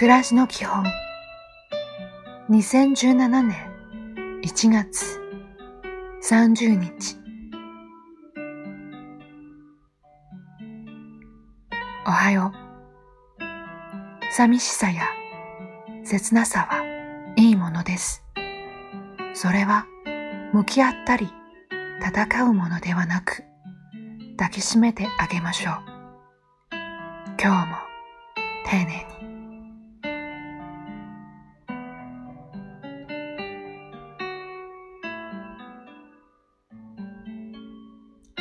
暮らしの基本。2017年1月30日。おはよう。寂しさや切なさはいいものです。それは向き合ったり戦うものではなく抱きしめてあげましょう。今日も丁寧に。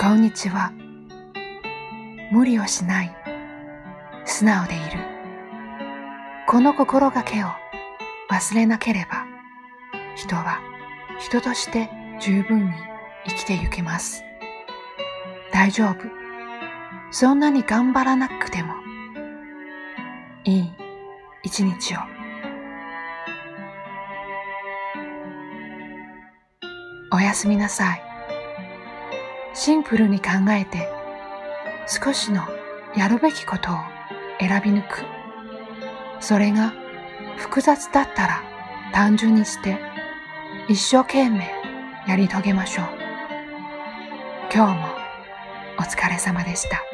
こんにちは。無理をしない。素直でいる。この心がけを忘れなければ、人は人として十分に生きてゆけます。大丈夫。そんなに頑張らなくても、いい一日を。おやすみなさい。シンプルに考えて少しのやるべきことを選び抜く。それが複雑だったら単純にして一生懸命やり遂げましょう。今日もお疲れ様でした。